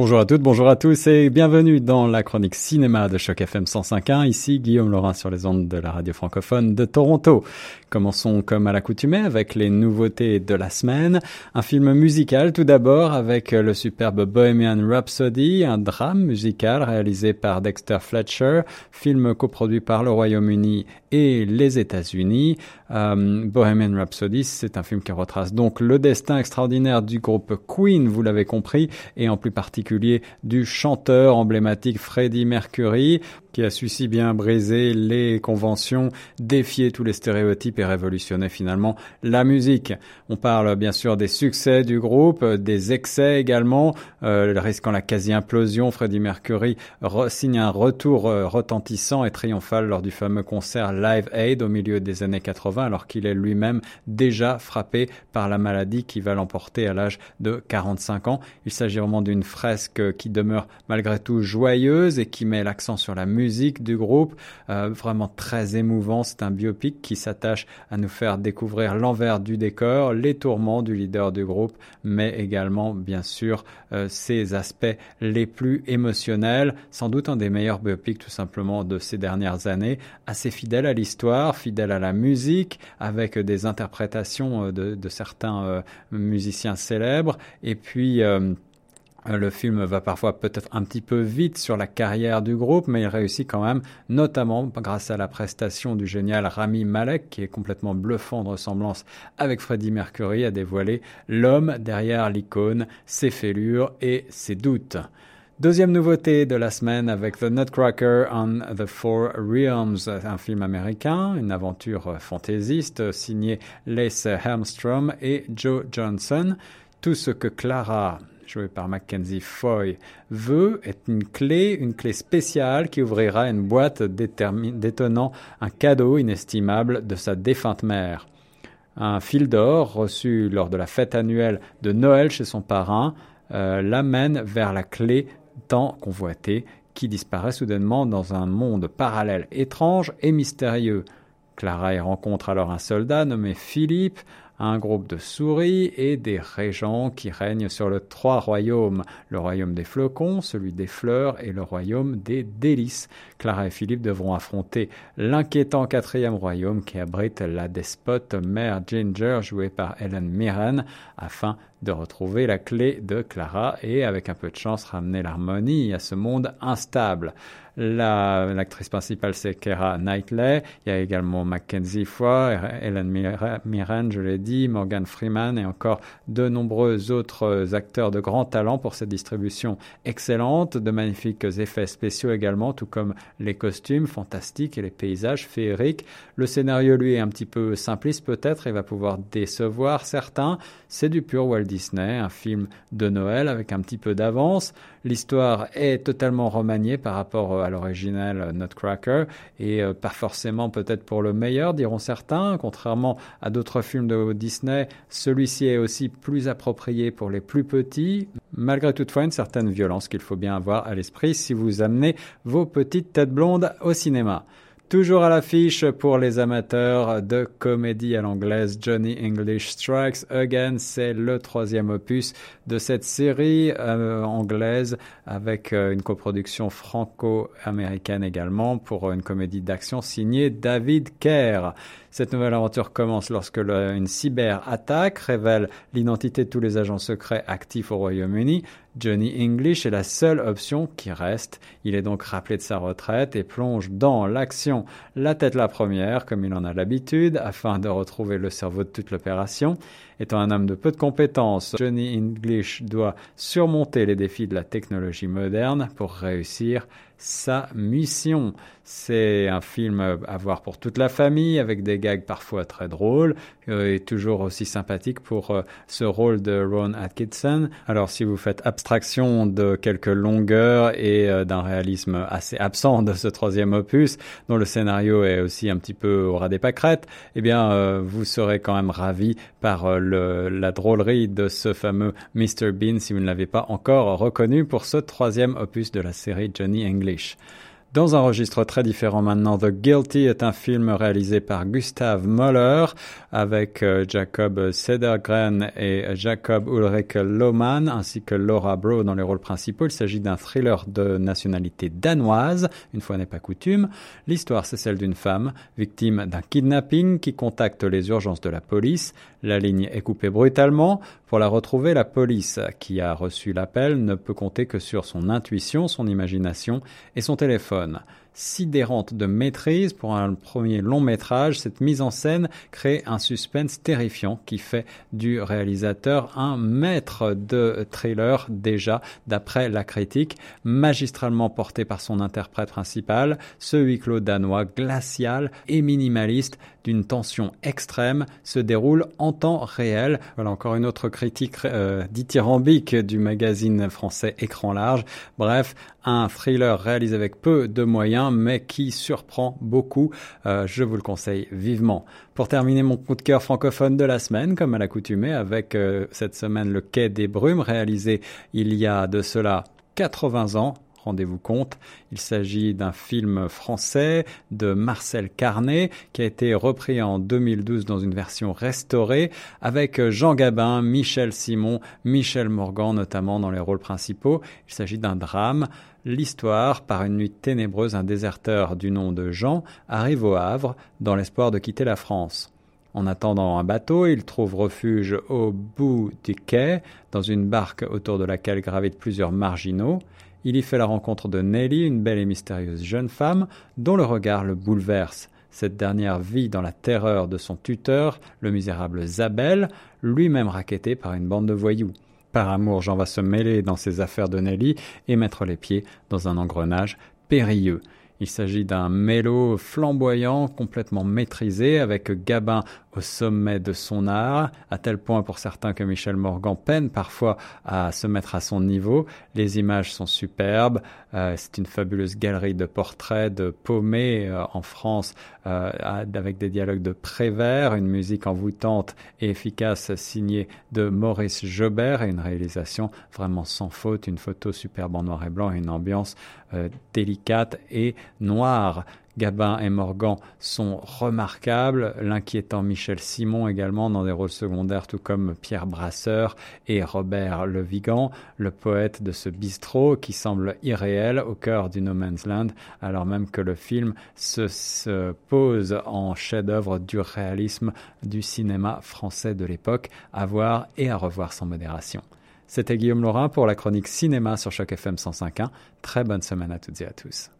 Bonjour à toutes, bonjour à tous et bienvenue dans la chronique cinéma de Choc FM 105.1. Ici Guillaume Laurin sur les ondes de la radio francophone de Toronto. Commençons comme à l'accoutumée avec les nouveautés de la semaine. Un film musical tout d'abord avec le superbe Bohemian Rhapsody, un drame musical réalisé par Dexter Fletcher, film coproduit par le Royaume-Uni et les États-Unis. Euh, Bohemian Rhapsody, c'est un film qui retrace donc le destin extraordinaire du groupe Queen, vous l'avez compris, et en plus particulier du chanteur emblématique Freddie Mercury qui a su si bien briser les conventions, défier tous les stéréotypes et révolutionner finalement la musique. On parle bien sûr des succès du groupe, des excès également, euh, risquant la quasi-implosion. Freddie Mercury signe un retour euh, retentissant et triomphal lors du fameux concert Live Aid au milieu des années 80, alors qu'il est lui-même déjà frappé par la maladie qui va l'emporter à l'âge de 45 ans. Il s'agit vraiment d'une fresque qui demeure malgré tout joyeuse et qui met l'accent sur la musique musique du groupe, euh, vraiment très émouvant. C'est un biopic qui s'attache à nous faire découvrir l'envers du décor, les tourments du leader du groupe, mais également, bien sûr, euh, ses aspects les plus émotionnels. Sans doute un des meilleurs biopics, tout simplement, de ces dernières années. Assez fidèle à l'histoire, fidèle à la musique, avec des interprétations euh, de, certains musiciens célèbres, et puis le film va parfois peut-être un petit peu vite sur la carrière du groupe, mais il réussit quand même, notamment grâce à la prestation du génial Rami Malek, qui est complètement bluffant de ressemblance avec Freddie Mercury, à dévoiler l'homme derrière l'icône, ses fêlures et ses doutes. Deuxième nouveauté de la semaine avec The Nutcracker on the Four Realms, un film américain, une aventure fantaisiste signée Lace Helmstrom et Joe Johnson. Tout ce que Clara joué par Mackenzie Foy, veut est une clé, une clé spéciale qui ouvrira une boîte détenant un cadeau inestimable de sa défunte mère. Un fil d'or reçu lors de la fête annuelle de Noël chez son parrain euh, l'amène vers la clé tant convoitée qui disparaît soudainement dans un monde parallèle étrange et mystérieux. Clara y rencontre alors un soldat nommé Philippe, un groupe de souris et des régents qui règnent sur le trois royaumes, le royaume des flocons, celui des fleurs et le royaume des délices. Clara et Philippe devront affronter l'inquiétant quatrième royaume qui abrite la despote mère Ginger jouée par Helen Mirren afin de retrouver la clé de Clara et avec un peu de chance ramener l'harmonie à ce monde instable. L'actrice principale, c'est Kera Knightley. Il y a également Mackenzie Foy, Helen Mirren, je l'ai dit, Morgan Freeman et encore de nombreux autres acteurs de grand talent pour cette distribution excellente, de magnifiques effets spéciaux également, tout comme les costumes fantastiques et les paysages féeriques. Le scénario, lui, est un petit peu simpliste peut-être et va pouvoir décevoir certains. C'est du pur Walt Disney, un film de Noël avec un petit peu d'avance. L'histoire est totalement remaniée par rapport à l'original Nutcracker et euh, pas forcément peut-être pour le meilleur, diront certains. Contrairement à d'autres films de Disney, celui-ci est aussi plus approprié pour les plus petits, malgré toutefois une certaine violence qu'il faut bien avoir à l'esprit si vous amenez vos petites têtes blondes au cinéma. Toujours à l'affiche pour les amateurs de comédie à l'anglaise, Johnny English Strikes Again, c'est le troisième opus de cette série euh, anglaise avec euh, une coproduction franco-américaine également pour une comédie d'action signée David Kerr. Cette nouvelle aventure commence lorsque une cyber-attaque révèle l'identité de tous les agents secrets actifs au Royaume-Uni. Johnny English est la seule option qui reste. Il est donc rappelé de sa retraite et plonge dans l'action, la tête la première, comme il en a l'habitude, afin de retrouver le cerveau de toute l'opération. Étant un homme de peu de compétences, Johnny English doit surmonter les défis de la technologie moderne pour réussir sa mission. C'est un film à voir pour toute la famille, avec des gags parfois très drôles, euh, et toujours aussi sympathique pour euh, ce rôle de Ron Atkinson. Alors si vous faites abstraction de quelques longueurs et euh, d'un réalisme assez absent de ce troisième opus, dont le scénario est aussi un petit peu au ras des pâquerettes, eh bien vous serez quand même ravi par le, la drôlerie de ce fameux Mr. Bean si vous ne l'avez pas encore reconnu pour ce troisième opus de la série Johnny English. Dans un registre très différent maintenant, The Guilty est un film réalisé par Gustav Möller avec euh, Jacob Sedergren et Jacob Ulrich Lohmann ainsi que Laura Bro dans les rôles principaux. Il s'agit d'un thriller de nationalité danoise, une fois n'est pas coutume. L'histoire, c'est celle d'une femme victime d'un kidnapping qui contacte les urgences de la police. La ligne est coupée brutalement. Pour la retrouver, la police qui a reçu l'appel ne peut compter que sur son intuition, son imagination et son téléphone sidérante de maîtrise pour un premier long métrage. Cette mise en scène crée un suspense terrifiant qui fait du réalisateur un maître de thriller déjà d'après la critique, magistralement porté par son interprète principal, ce huis clos danois glacial et minimaliste d'une tension extrême se déroule en temps réel. Voilà encore une autre critique euh, dithyrambique du magazine français Écran large. Bref, un thriller réalisé avec peu de moyens mais qui surprend beaucoup. Euh, je vous le conseille vivement. Pour terminer mon coup de cœur francophone de la semaine, comme à l'accoutumée, avec euh, cette semaine le Quai des Brumes réalisé il y a de cela 80 ans rendez-vous compte. Il s'agit d'un film français de Marcel Carnet qui a été repris en 2012 dans une version restaurée avec Jean Gabin, Michel Simon, Michel Morgan notamment dans les rôles principaux. Il s'agit d'un drame. L'histoire, par une nuit ténébreuse, un déserteur du nom de Jean arrive au Havre dans l'espoir de quitter la France. En attendant un bateau, il trouve refuge au bout du quai, dans une barque autour de laquelle gravitent plusieurs marginaux. Il y fait la rencontre de Nelly, une belle et mystérieuse jeune femme, dont le regard le bouleverse. Cette dernière vit dans la terreur de son tuteur, le misérable Zabel, lui-même racketté par une bande de voyous. Par amour, Jean va se mêler dans ses affaires de Nelly et mettre les pieds dans un engrenage périlleux. Il s'agit d'un mélo flamboyant, complètement maîtrisé, avec Gabin au sommet de son art, à tel point pour certains que Michel Morgan peine parfois à se mettre à son niveau. Les images sont superbes, euh, c'est une fabuleuse galerie de portraits de paumés euh, en France, euh, avec des dialogues de Prévert, une musique envoûtante et efficace signée de Maurice Jobert et une réalisation vraiment sans faute, une photo superbe en noir et blanc et une ambiance délicate et noire. Gabin et Morgan sont remarquables, l'inquiétant Michel Simon également dans des rôles secondaires, tout comme Pierre Brasseur et Robert Le Vigan, le poète de ce bistrot qui semble irréel au cœur du No Man's Land, alors même que le film se, se pose en chef-d'œuvre du réalisme du cinéma français de l'époque, à voir et à revoir sans modération. C'était Guillaume Laurin pour la chronique cinéma sur Choc FM 105.1. Très bonne semaine à toutes et à tous.